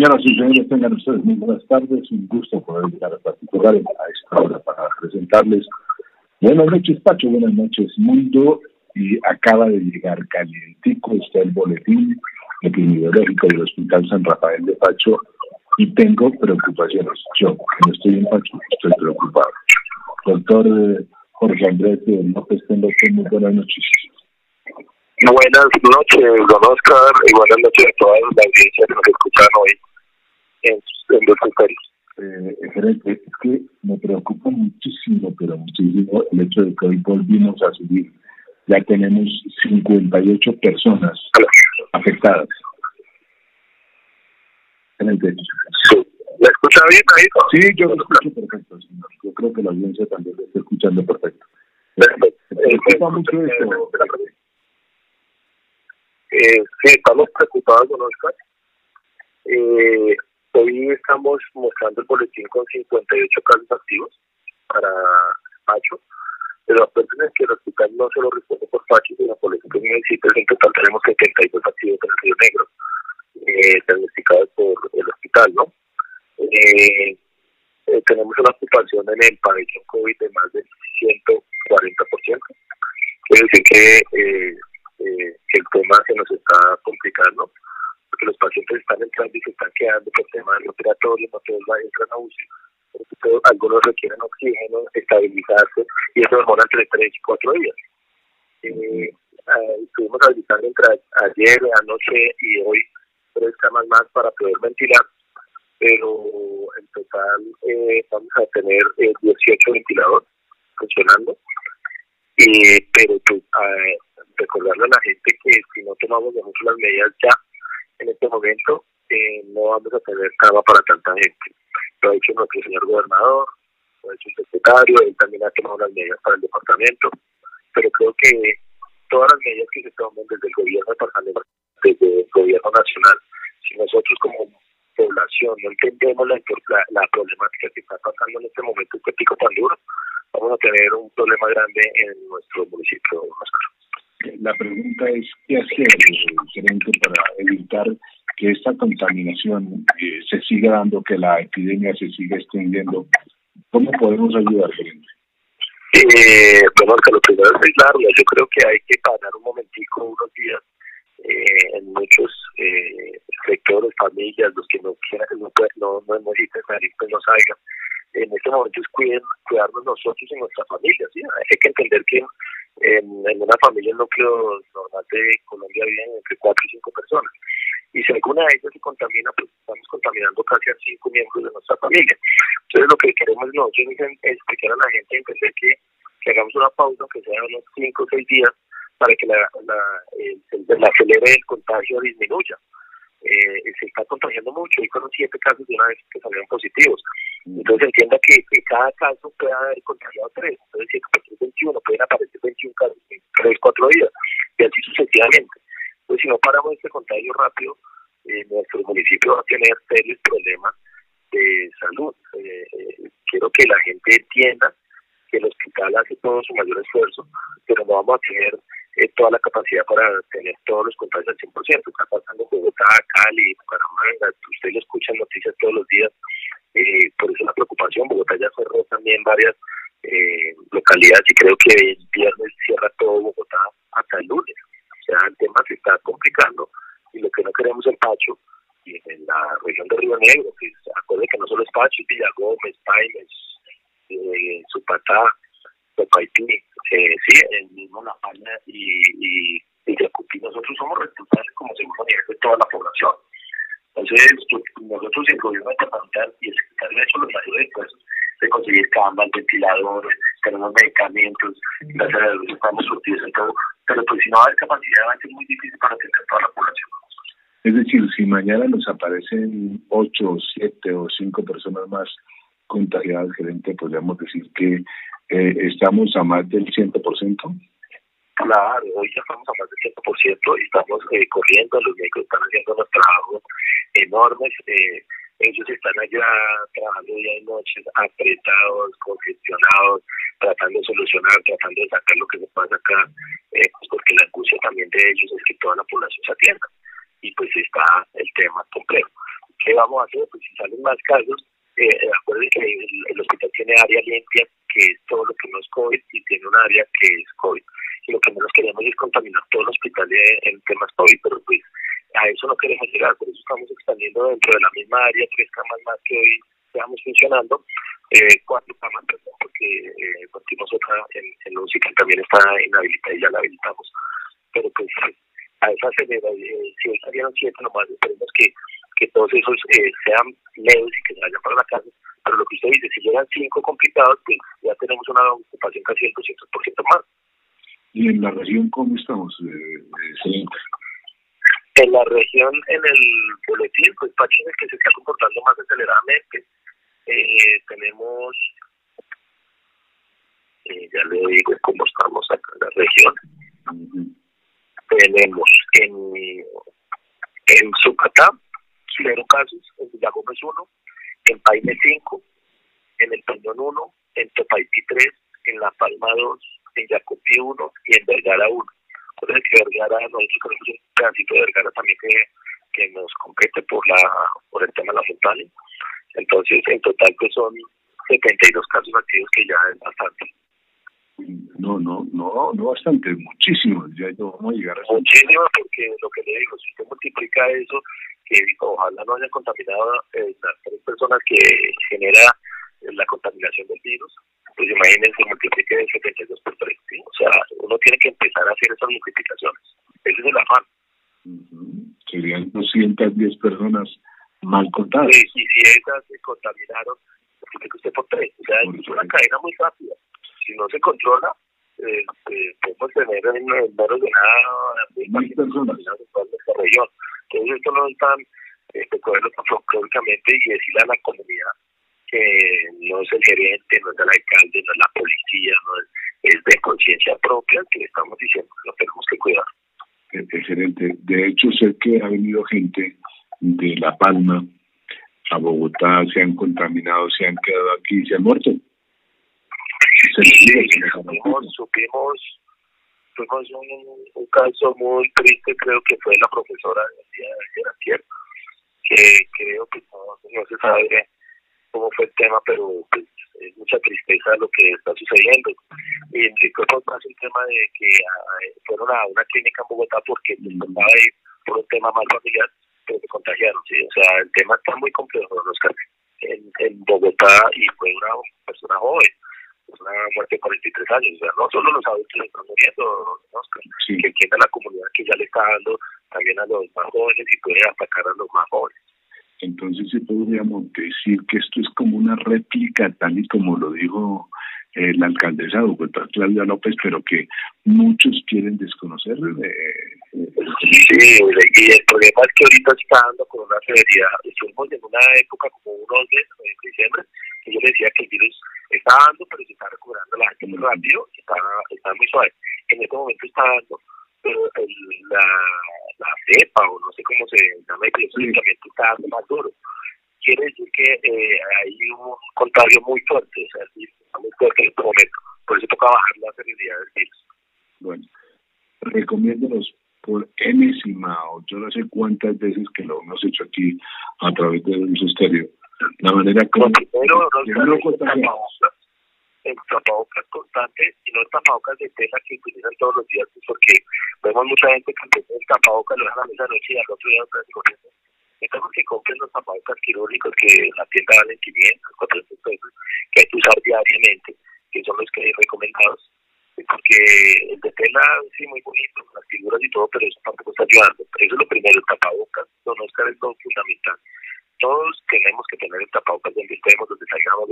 Señoras y señores, tengan ustedes muy buenas tardes. Un gusto poder llegar a particular a esta hora para presentarles. Buenas noches, Pacho. Buenas noches, mundo. Y acaba de llegar calientico, está el boletín epidemiológico del Hospital San Rafael de Pacho y tengo preocupaciones. Yo, que no estoy en Pacho, estoy preocupado. Doctor eh, Jorge Andrés López, tengo muy buenas noches. Buenas noches, don Oscar, y buenas noches a toda la audiencia que nos escuchan hoy en, en los eh, gerente, es que me preocupa muchísimo, pero muchísimo el hecho de que hoy volvimos a subir. Ya tenemos 58 personas afectadas. Gerente. Sí. ¿Me escucha bien ahí? Sí, yo lo escucho perfecto, señor. Yo creo que la audiencia también lo está escuchando perfecto. Perfecto. Me preocupa mucho esto. Eh, sí, estamos preocupados con Oscar. Eh, hoy estamos mostrando el boletín con 58 casos activos para Pacho, pero acuérdense que el hospital no solo responde por Pacho, sino por los municipios. En total tenemos 72 activos en el Río Negro, eh, diagnosticados por el hospital, ¿no? Eh, eh, tenemos una ocupación en el pabellón COVID de más del 140%. Quiere decir que eh, el tema se nos está complicando, porque los pacientes están entrando y se están quedando por temas respiratorios, no todos entran a UCI, algunos requieren oxígeno, estabilizarse, y eso demora entre 3 y 4 días. Eh, estuvimos habilitando entre ayer, anoche y hoy tres camas más para poder ventilar, pero en total eh, vamos a tener 18 eh, ventiladores funcionando. Eh, pero pues, recordarle a la gente que si no tomamos las medidas ya en este momento, eh, no vamos a tener cama para tanta gente. Lo ha dicho nuestro señor gobernador, lo ha dicho el secretario, él también ha tomado las medidas para el departamento, pero creo que todas las medidas que se toman desde el gobierno departamental, desde el gobierno nacional, si nosotros como población no entendemos la, la, problemática que está pasando en este momento, este pico tan duro, vamos a tener un problema grande en nuestro municipio, Oscar. La pregunta es, ¿qué hacer, gerente, para evitar que esta contaminación eh, se siga dando, que la epidemia se siga extendiendo? ¿Cómo podemos ayudar, gerente? Eh, bueno, que lo primero es aislarla. Yo creo que hay que parar un momentico, unos días, eh, en muchos eh, sectores, familias, los que no quieran, no, no, no salir, pues no salgan. En este momento es cuidarnos nosotros y nuestra familia. ¿sí? Hay que entender que en, una familia, el núcleo normal de Colombia viven entre cuatro y cinco personas. Y si alguna de ellas se contamina, pues estamos contaminando casi a cinco miembros de nuestra familia. Entonces, lo que queremos nosotros es explicar a la gente, entender que, que hagamos una pausa, que sea unos cinco o seis días, para que la, la, el, el, acelere del contagio disminuya. Eh, se está contagiando mucho. y fueron siete casos de una vez que salieron positivos. Entonces entienda que, que cada caso puede haber contagiado tres. Entonces, si es 21, pueden aparecer 21 casos en tres, cuatro días, y así sucesivamente. Pues si no paramos este contagio rápido, eh, nuestro municipio va a tener serios problemas de salud. Eh, eh, quiero que la gente entienda que el hospital hace todo su mayor esfuerzo, pero no vamos a tener eh, toda la capacidad para tener todos los contagios al 100%. Está pasando Bogotá, Cali, Bucaramanga, usted lo escucha en noticias todos los días, eh, por eso la preocupación. Bogotá ya cerró también varias eh, localidades y creo que el viernes cierra todo Bogotá hasta el lunes. O sea, el tema se está complicando y lo que no queremos en Pacho y en la región de Río Negro, que acuerde que no solo es Pacho, Villa Gómez, Paimes, eh, Supatá, Topaití, eh, sí, el mismo La Palma y, y, y nosotros somos responsables como segundo nivel de toda la población. Entonces, pues, nosotros el gobierno departamental y el secretario de hecho los mayores esfuerzos de conseguir camas, ventiladores, tenemos medicamentos, gracias a Dios estamos surtidos en todo, pero pues si no hay capacidad va a ser muy difícil para atender toda la población. Es decir, si mañana nos aparecen ocho, siete o cinco personas más contagiadas, gerente, podríamos decir que eh, estamos a más del 100%. Claro, hoy ya estamos a más del 100% y estamos eh, corriendo, los médicos están haciendo unos trabajos enormes. Eh, ellos están allá trabajando día y noche, apretados, congestionados, tratando de solucionar, tratando de sacar lo que se pasa acá, eh, pues porque la angustia también de ellos es que toda la población se atienda. Y pues está el tema complejo. ¿qué vamos a hacer? Pues si salen más casos, eh, acuérdense que el, hospital tiene área limpia, que es todo lo que no es COVID, y tiene un área que es COVID. Y lo que menos queremos es contaminar todo el hospital en temas COVID, pero pues a eso no queremos llegar, por eso estamos expandiendo dentro de la misma área tres camas más que hoy estamos funcionando, eh, cuatro camas, porque eh, otra en, en que también está inhabilitada y ya la habilitamos. Pero pues a esa acelera, eh, si hoy salieron siete nomás, esperemos que, que todos esos eh, sean leves y que se vayan para la casa. Pero lo que usted dice, si llegan cinco complicados, pues ya tenemos una ocupación casi del 200% más. ¿Y en la región cómo estamos, eh, En la región, en el boletín, pues Pachi es el que se está comportando más aceleradamente. Eh, tenemos, eh, ya le digo cómo estamos acá en la región. Tenemos en, en Zucatá, cero casos, en Villagómez uno, en Paine cinco, en El Peñón uno, en Topaití tres, en La Palma dos, en Jacopí uno y en Vergara uno. Recuerden que Vergara, tenemos un pedacito de Vergara también que, que nos compete por la por el tema de la montaña. Entonces, en total, pues son 72 casos activos que ya es bastante. No, no, no, no bastante, muchísimo. Ya no vamos a llegar a Muchísimo, porque lo que le digo, si usted multiplica eso, que ojalá no haya contaminado eh, las tres personas que genera la contaminación del virus, pues imagínense, multiplique de 72 por 3. O sea, uno tiene que empezar a hacer esas multiplicaciones. Ese es el afán. Serían 210 personas mal contadas. Sí, y si esas se contaminaron, multiplique usted por 3. O sea, es una cadena muy rápida si no se controla, eh, eh, podemos tener en menos de nada más personas en esta región. Entonces esto no es tan eh, tan folclóricamente y decirle a la comunidad que no es el gerente, no es el alcalde, no es la policía, no es, es de conciencia propia que le estamos diciendo que lo tenemos que cuidar. El, de hecho sé que ha venido gente de La Palma a Bogotá, se han contaminado, se han quedado aquí, se han muerto. Sí, supimos, supimos, tuvimos un, caso muy triste, creo que fue la profesora de ayer, que creo que no, se sabe cómo fue el tema, pero pues, es mucha tristeza lo que está sucediendo. Y fue más un tema de que uh, fueron a una clínica en Bogotá porque les tocaba ir por un tema más familiar, pero se contagiaron, ¿sí? O sea, el tema está muy complejo, Oscar. En, en Bogotá y fue una persona joven una muerte de 43 años. O sea, no solo los adultos están muriendo, que entienda la comunidad que ya le está dando también a los más jóvenes y puede atacar a los más jóvenes. Entonces sí podríamos decir que esto es como una réplica, tal y como lo dijo eh, la alcaldesa de Bogotá, Claudia López, pero que muchos quieren desconocer. Eh, sí, y el problema es que ahorita está dando con una severidad. Estuvimos en una época como unos meses, en diciembre, que yo decía que el virus está dando, pero se está recuperando la gente muy rápido, está, está muy suave. En este momento está dando, pero el, la, la cepa, o no sé cómo se llama, el medicamento está más duro. Quiere decir que eh, hay un contagio muy fuerte, o sea, está muy fuerte en este momento. Por eso toca bajar la severidad del virus. Bueno, recomiéndonos por enésima o yo no sé cuántas veces que lo hemos hecho aquí a través de un estéreo la manera como primero no el tapabocas constante y no el tapabocas de tela que utilizan todos los días pues, porque vemos mucha gente que el tapabocas lo dejan a la mesa noche y al otro día otra vez corriendo necesitamos que compren los tapabocas quirúrgicos que la tienda valen 500, 400 pesos que hay que usar diariamente que son los que hay recomendados porque el de tela sí muy bonito las figuras y todo pero eso tampoco está ayudando eso es lo primero el tapabocas no Oscar es lo fundamental todos tenemos que tener el tapabocas donde estemos, donde salgamos.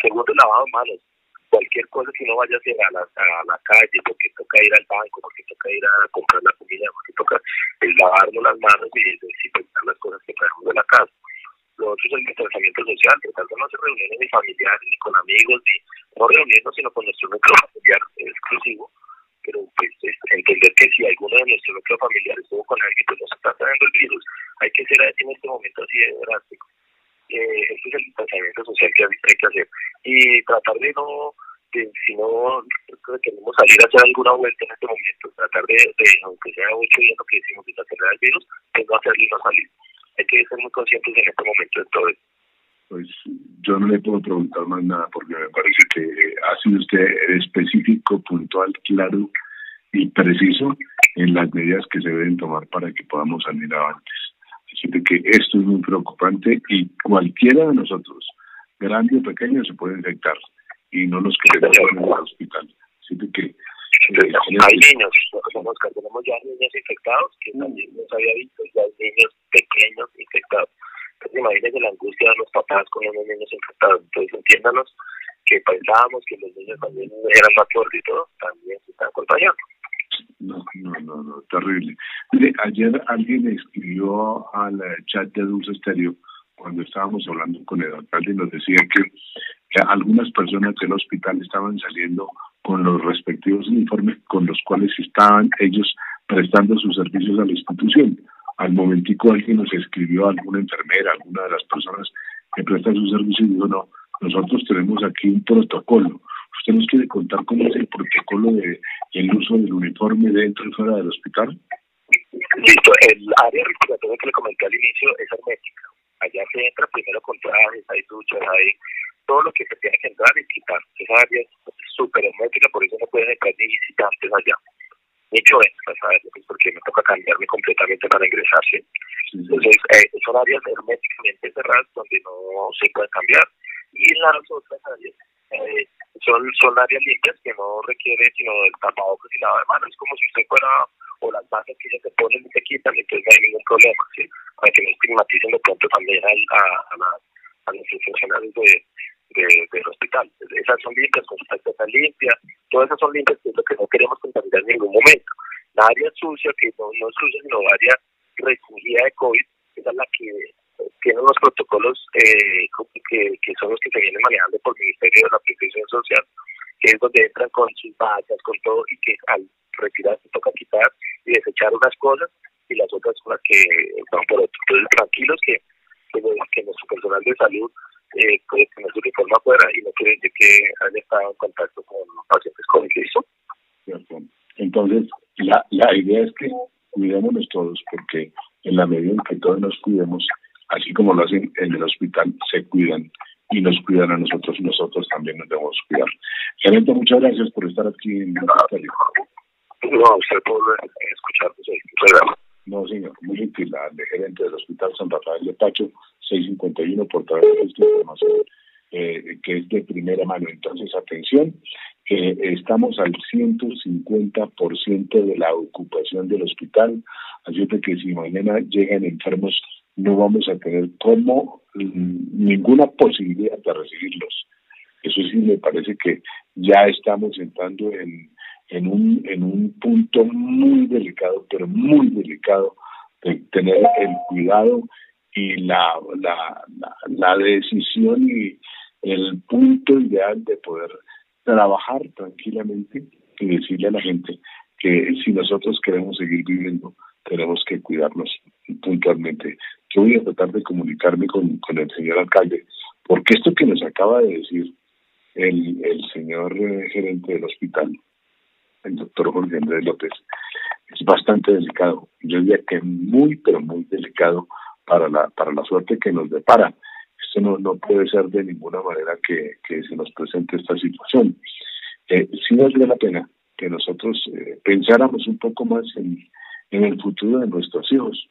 Segundo, el lavado de manos. Cualquier cosa que no vaya a la, a la calle, porque toca ir al banco, porque toca ir a comprar la comida, porque toca el lavarnos las manos y desinfectar las cosas que traemos de la casa. Lo otro es el distanciamiento social, tratar de no hacer reuniones ni familiares, ni con amigos, ni no reunirnos, sino con nuestro núcleo familiar exclusivo pero pues entender que si alguno de nuestros núcleos familiares estuvo con alguien pues no se está trayendo el virus, hay que ser en este momento así de drástico. Eh, ese es el distanciamiento social que hay que hacer y tratar de no si no queremos salir a hacer alguna vuelta en este momento, tratar de, aunque sea ocho días lo que decimos, de el virus, pues no hacerlo no salir. Hay que ser muy conscientes en este momento de esto. Pues yo no le puedo preguntar más nada porque me parece que ha sido usted específico, puntual, claro y preciso en las medidas que se deben tomar para que podamos salir antes. Así que esto es muy preocupante y cualquiera de nosotros, grande o pequeño, se puede infectar y no nos queremos en el hospital. Así que eh, hay niños, tenemos ya niños infectados, que también nos había visto, ya hay niños pequeños infectados. Entonces imagínense la angustia de los papás con los niños infectados. Entonces entiéndanos que pensábamos que los niños también eran más fuertes y todo, también se están contagiando. No, no, no, no, terrible. Ayer alguien escribió al chat de Dulce Estéreo cuando estábamos hablando con el alcalde y nos decía que, algunas personas del hospital estaban saliendo con los respectivos uniformes con los cuales estaban ellos prestando sus servicios a la institución. Al momentico alguien nos escribió, alguna enfermera, alguna de las personas que prestan sus servicios y dijo, no, nosotros tenemos aquí un protocolo. ¿Usted nos quiere contar cómo es el protocolo de el uso del uniforme dentro y fuera del hospital? Listo, el área respiratoria que le comenté al inicio es hermética. Allá se entra primero con trajes, hay duchas, hay todo lo que se tiene que entrar y quitar. Esa área es súper hermética, por eso no pueden entrar ni visitantes allá. Ni yo entro a pues, porque me toca cambiarme completamente para ingresar. Entonces, eh, son áreas herméticamente cerradas donde no se puede cambiar. Y las otras áreas eh, son, son áreas limpias que no requieren sino el tapabocas y lavado de manos. Es como si usted fuera, o las bases que ya se ponen y se quitan, entonces no hay ningún problema, ¿sí? Para que no estigmaticen de pronto también a, a, a, los funcionarios de, de, del hospital. Esas son limpias, con su está limpia, todas esas son limpias, que es lo que no queremos contaminar en ningún momento. La área sucia, que no, no es sucia, sino área recogida de COVID, esa es la que tiene unos protocolos eh, que, que son los que se vienen manejando por el Ministerio de la Protección Social, que es donde entran con sus vallas, con todo, y que al retirar se toca quitar y desechar unas cosas y las otras son que van por otro. Entonces, tranquilos que, que, nuestro personal de salud eh, puede tener su uniforme afuera y no quiere decir que haya estado en contacto con pacientes con eso. Entonces, la, la idea es que cuidémonos todos, porque en la medida en que todos nos cuidemos, así como lo hacen en el hospital, se cuidan y nos cuidan a nosotros, nosotros también nos debemos cuidar. Gerente, muchas gracias por estar aquí en el No, usted por escucharnos ahí. No, señor, muy gentil, la gerente del Hospital San Rafael de Pacho, 651 por traer esta información eh, que es de primera mano. Entonces, atención, eh, estamos al 150% de la ocupación del hospital, así que si mañana llegan enfermos no vamos a tener como mm, ninguna posibilidad de recibirlos. Eso sí me parece que ya estamos entrando en, un, un punto muy delicado, pero muy delicado, de tener el cuidado y la, la, la, decisión y el punto ideal de poder trabajar tranquilamente y decirle a la gente que si nosotros queremos seguir viviendo, tenemos que cuidarnos puntualmente. Yo voy a tratar de comunicarme con, con el señor alcalde, porque esto que nos acaba de decir el, el señor eh, gerente del hospital, el doctor Jorge Andrés López, es bastante delicado. Yo diría que muy, pero muy delicado para la, para la suerte que nos depara. Esto no, no puede ser de ninguna manera que, que se nos presente esta situación. Eh, sí vale la pena que nosotros eh, pensáramos un poco más en, en el futuro de nuestros hijos,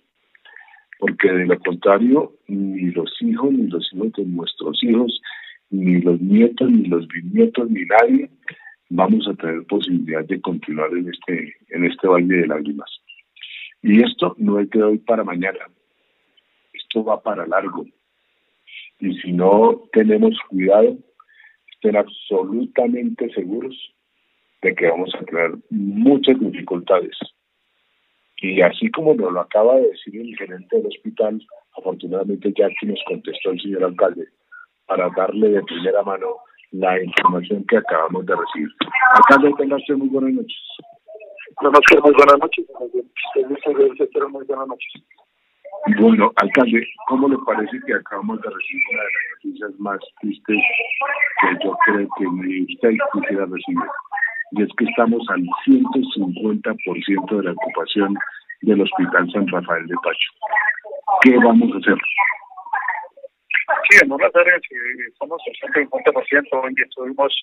porque de lo contrario, ni los hijos, ni los hijos de nuestros hijos, ni los nietos, ni los bisnietos, ni nadie vamos a tener posibilidad de continuar en este, en este valle de lágrimas. Y esto no es de hoy para mañana, esto va para largo. Y si no tenemos cuidado, estén absolutamente seguros de que vamos a tener muchas dificultades. Y así como nos lo acaba de decir el gerente del hospital, afortunadamente ya aquí nos contestó el señor alcalde para darle de primera mano la información que acabamos de recibir. Alcalde, tenga usted muy buenas noches. No, muy buenas noches. Muy buenas noches. Bueno, alcalde, ¿cómo le parece que acabamos de recibir una de las noticias más tristes que yo creo que usted quisiera recibir? Y es que estamos al 150% de la ocupación del Hospital San Rafael de Pacho. ¿Qué vamos a hacer? Sí, en unas áreas estamos al 150%. Hoy estuvimos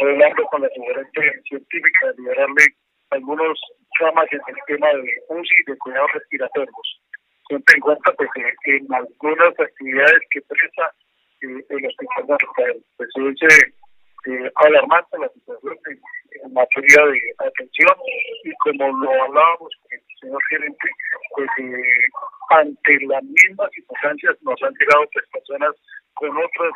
hablando con la sugerente científica de liberarle algunos camas en el tema de UCI y de cuidados respiratorios ten en cuenta pues, en algunas actividades que presta eh, el Hospital de Rafael. Pues es eh, alarmante la situación en, materia de atención y como lo hablábamos con el señor gerente, pues eh, ante las mismas circunstancias nos han llegado pues, personas con otras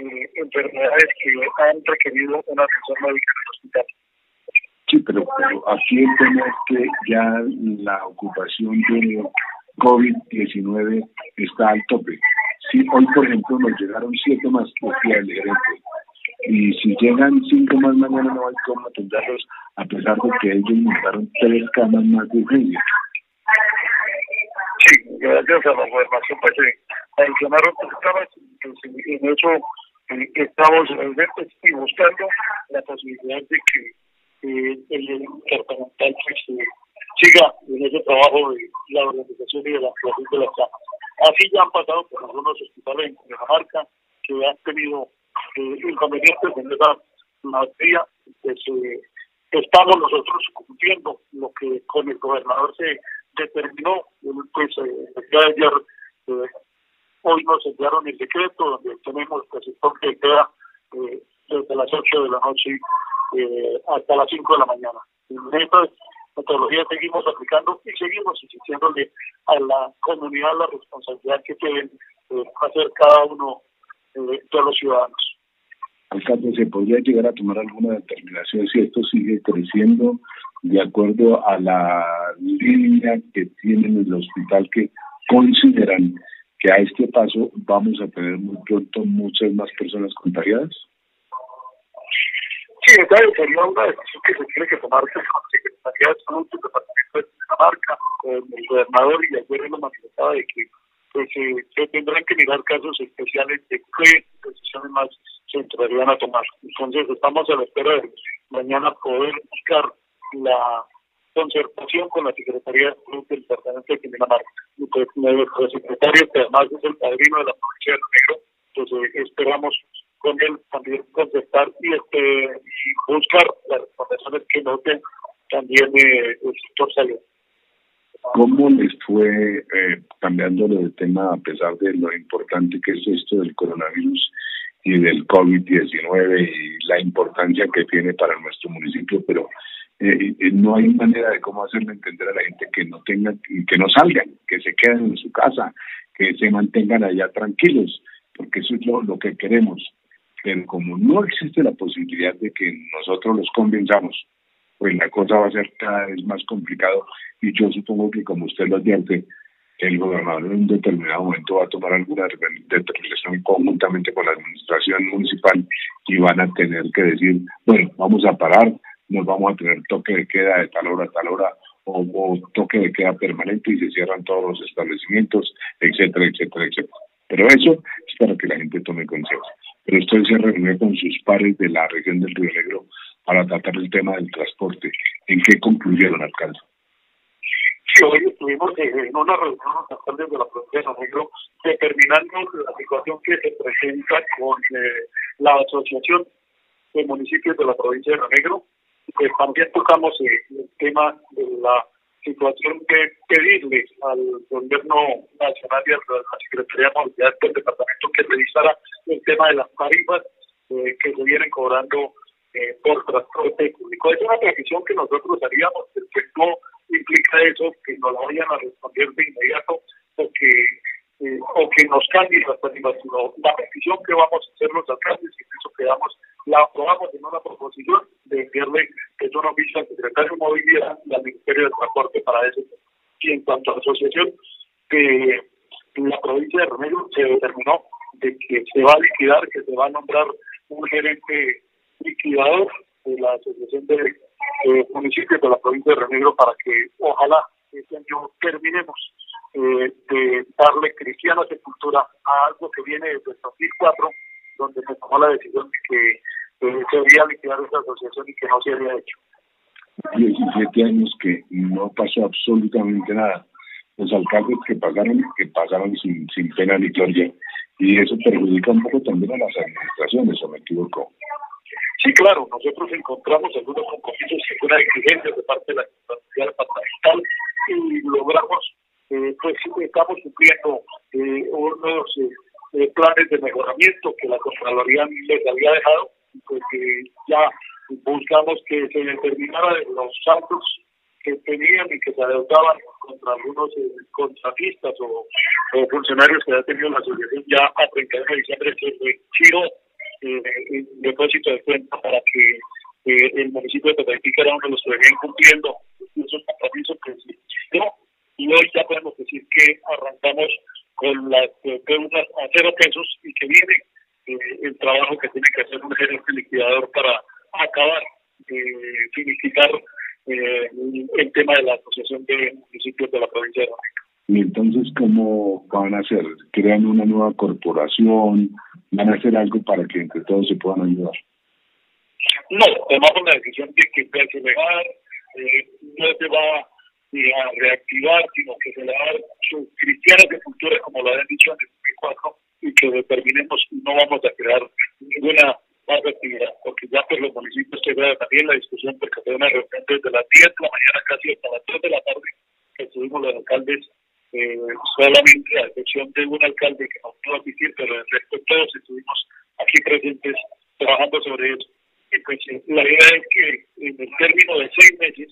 eh, enfermedades que han requerido una atención médica en el hospital. Sí, pero, aquí el tema es que ya la ocupación de COVID-19 está al tope. Si hoy, por ejemplo, nos llegaron siete más que el gerente, y si llegan cinco más mañana no hay cómo atenderlos, a pesar de que ellos montaron tres camas más de urgencia. Sí, gracias a la gobernación, pues se adicionaron tres camas, pues, en eso eh, estamos y buscando la posibilidad de que eh, el departamental pues, siga en ese trabajo de la organización y de la creación de las camas. Así ya han pasado por algunos hospitales en Dinamarca que han tenido eh, inconvenientes en esa materia. Pues, eh, estamos nosotros cumpliendo lo que con el gobernador se determinó. Pues eh, ya ayer, eh, hoy nos enviaron el decreto donde tenemos pues, el toque de queda eh, desde las 8 de la noche eh, hasta las 5 de la mañana. En metodología seguimos aplicando y seguimos exigiéndole a la comunidad la responsabilidad que deben eh, hacer cada uno eh, de los ciudadanos. Alcalde, ¿se podría llegar a tomar alguna determinación si esto sigue creciendo de acuerdo a la línea que tiene el hospital que consideran que a este paso vamos a tener muy pronto muchas más personas contagiadas? Sí, esa sería una decisión que se tiene que tomar con Secretaría de Salud Departamento de Dinamarca, con el gobernador, y ayer lo manifestaba de que pues, eh, se tendrán que mirar casos especiales de qué decisiones más se entrarían a tomar. Entonces, estamos a la espera de mañana poder buscar la concertación con la Secretaría de Salud del Departamento de Dinamarca. Y pues, nuestro secretario, que además es el padrino de la provincia de Negro, pues eh, esperamos con él también contestar y este y buscar las recomendaciones que noten también eh, el sector salud. ¿Cómo les fue eh, cambiando de tema a pesar de lo importante que es esto del coronavirus y del COVID-19 y la importancia que tiene para nuestro municipio? Pero eh, eh, no hay manera de cómo hacerle entender a la gente que no tengan, que no salgan, que se queden en su casa, que se mantengan allá tranquilos, porque eso es lo, lo que queremos pero como no existe la posibilidad de que nosotros los convenzamos, pues la cosa va a ser cada vez más complicado y yo supongo que como usted lo advierte, el gobernador en un determinado momento va a tomar alguna determinación conjuntamente con la administración municipal y van a tener que decir, bueno, vamos a parar, nos vamos a tener toque de queda de tal hora a tal hora o, toque de queda permanente y se cierran todos los establecimientos, etcétera, etcétera, etcétera. Pero eso es para que la gente tome conciencia pero usted se reunió con sus pares de la región del Río Negro para tratar el tema del transporte. ¿En qué concluyeron, alcalde? Sí, hoy estuvimos en una reunión los de la provincia de Negro determinando la situación que se presenta con eh, la Asociación de Municipios de la provincia de Negro. Pues también tocamos eh, el tema de la situación de pedirle al gobierno nacional y a la Secretaría de Movilidad del departamento que revisara el tema de las tarifas eh, que se vienen cobrando eh, por transporte público. Es una decisión que nosotros haríamos, que no implica eso, que nos la vayan a responder de inmediato o que, eh, o que nos cambien las sino la petición que vamos a hacer los alcaldes y eso quedamos, la aprobamos en una proposición de enviarle que es una oficio al secretario de movilidad y al Ministerio de Transporte para eso. Y en cuanto a la asociación, que la provincia de Remedio se determinó de que se va a liquidar, que se va a nombrar un gerente liquidador de la Asociación de Municipios de la provincia de Renegro para que ojalá este año terminemos eh, de darle cristiana sepultura a algo que viene desde el 2004, donde se tomó la decisión de que eh, se debía liquidar esa asociación y que no se había hecho. 17 años que no pasó absolutamente nada. Los alcaldes que pasaron, que pasaron sin, sin pena ni gloria, y eso perjudica un poco también a las administraciones, ¿o me equivoco? Sí, claro, nosotros encontramos algunos compromisos y algunas exigencias de parte de la Administración Departamental y logramos, eh, pues estamos cumpliendo eh, unos eh, planes de mejoramiento que la Contraloría les había dejado, porque ya buscamos que se determinara los saltos que tenían y que se adeudaban contra algunos eh, contratistas o, funcionarios que ha tenido la asociación ya a 31 de diciembre se retiró eh, depósito de cuenta para que eh, el municipio de Totaipica era uno de los que venían cumpliendo esos compromisos que se y hoy ya podemos decir que arrancamos con las deudas a cero pesos y que viene eh, el trabajo que tiene que hacer un gerente liquidador para acabar de finiquitar eh, el tema de la Asociación de Municipios de la provincia de México. ¿Y entonces cómo van a hacer? ¿Crean una nueva corporación? ¿Van a hacer algo para que entre todos se puedan ayudar? No, tomamos la decisión de que se legal eh, no se va a reactivar, sino que se le va a dar su cristiana de cultura, como lo habían dicho en el 2004, y que determinemos, no vamos a crear ninguna más actividad, porque ya pues los municipios se vea también la discusión, porque fue una reunión desde las 10 de la mañana casi hasta las 3 de la tarde, que estuvimos los alcaldes, eh, solamente a excepción de un alcalde que no pudo asistir, pero el resto todos estuvimos aquí presentes trabajando sobre eso. Y pues eh, la idea es que en el término de seis meses,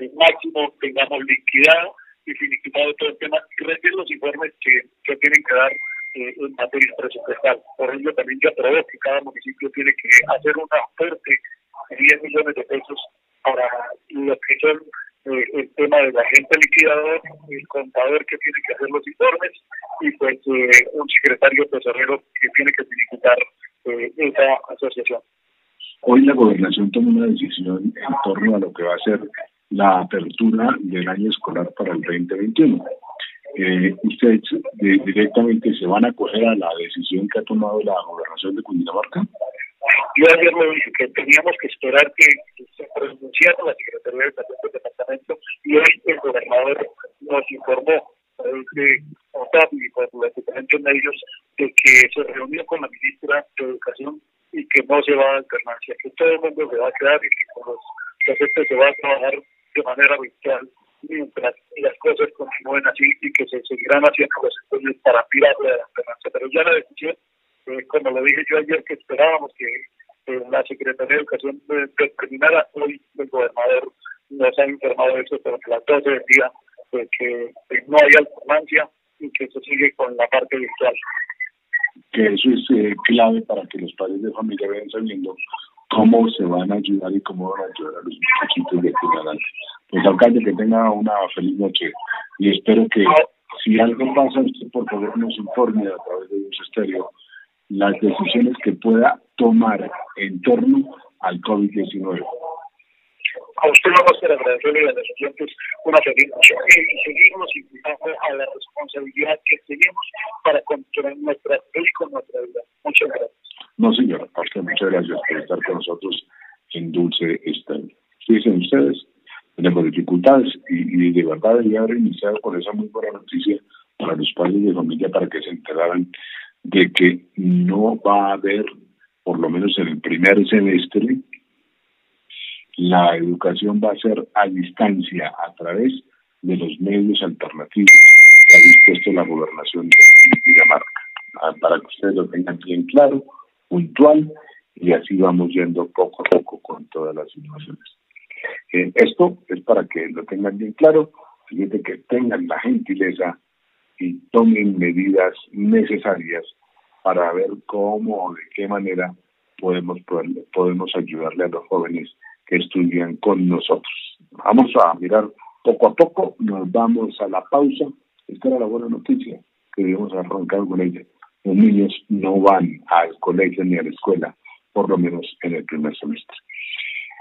el máximo tengamos liquidado y finiquitado todo el tema y recibir los informes que, que tienen que dar eh, en materia presupuestal. Por ello, también yo aprobé que cada municipio tiene que hacer una oferta de 10 millones de pesos para lo que son eh, el tema del agente liquidador, el contador que tiene que hacer los informes y pues eh, un secretario tesorero que tiene que finiquitar esa asociación. Hoy la gobernación toma una decisión en torno a lo que va a ser la apertura del año escolar para el 2021 eh, ustedes directamente se van a acoger a la decisión que ha tomado la gobernación de Cundinamarca? Yo ayer me dije que teníamos que esperar que se pronunciara la Secretaría de Educación y hoy el gobernador nos informó de y por los diferentes medios de que se reunió con la ministra de Educación y que no se va a alternancia, que todo el mundo se va a quedar y que con los docentes se va a trabajar de manera virtual mientras las cosas continúen así y que se seguirán haciendo los estudios para tirarle a la esperanza. Pero ya la decisión, eh, como lo dije yo ayer, que esperábamos que eh, la Secretaría de Educación terminara, hoy el gobernador nos ha informado de eso, pero que las 12 del día, pues que no hay alternancia y que se sigue con la parte virtual. Que eso es eh, clave para que los padres de familia vayan sabiendo cómo se van a ayudar y cómo van a ayudar a los muchachitos de aquí adelante. Pues alcalde, que tenga una feliz noche y espero que si algo pasa, usted por favor nos informe a través de un estéreo las decisiones que pueda tomar en torno al COVID-19. A usted no va a a los es una feliz noche y seguimos invitando a la responsabilidad que tenemos para controlar nuestra y con nuestra vida. Muchas gracias. No, señor, muchas gracias por estar con nosotros en Dulce Estéreo. Dicen ustedes, tenemos dificultades y, de verdad debería haber iniciado con esa muy buena noticia para los padres de familia para que se enteraran de que no va a haber, por lo menos en el primer semestre, la educación va a ser a distancia a través de los medios alternativos que ha dispuesto la gobernación de Dinamarca. Ah, para que ustedes lo tengan bien claro, puntual y así vamos yendo poco a poco con todas las situaciones. Eh, esto es para que lo tengan bien claro, siguiente que tengan la gentileza y tomen medidas necesarias para ver cómo o de qué manera podemos podemos ayudarle a los jóvenes estudian con nosotros. Vamos a mirar poco a poco, nos vamos a la pausa. Esta era la buena noticia que debemos arrancar con ella los niños no van al colegio ni a la escuela, por lo menos en el primer semestre.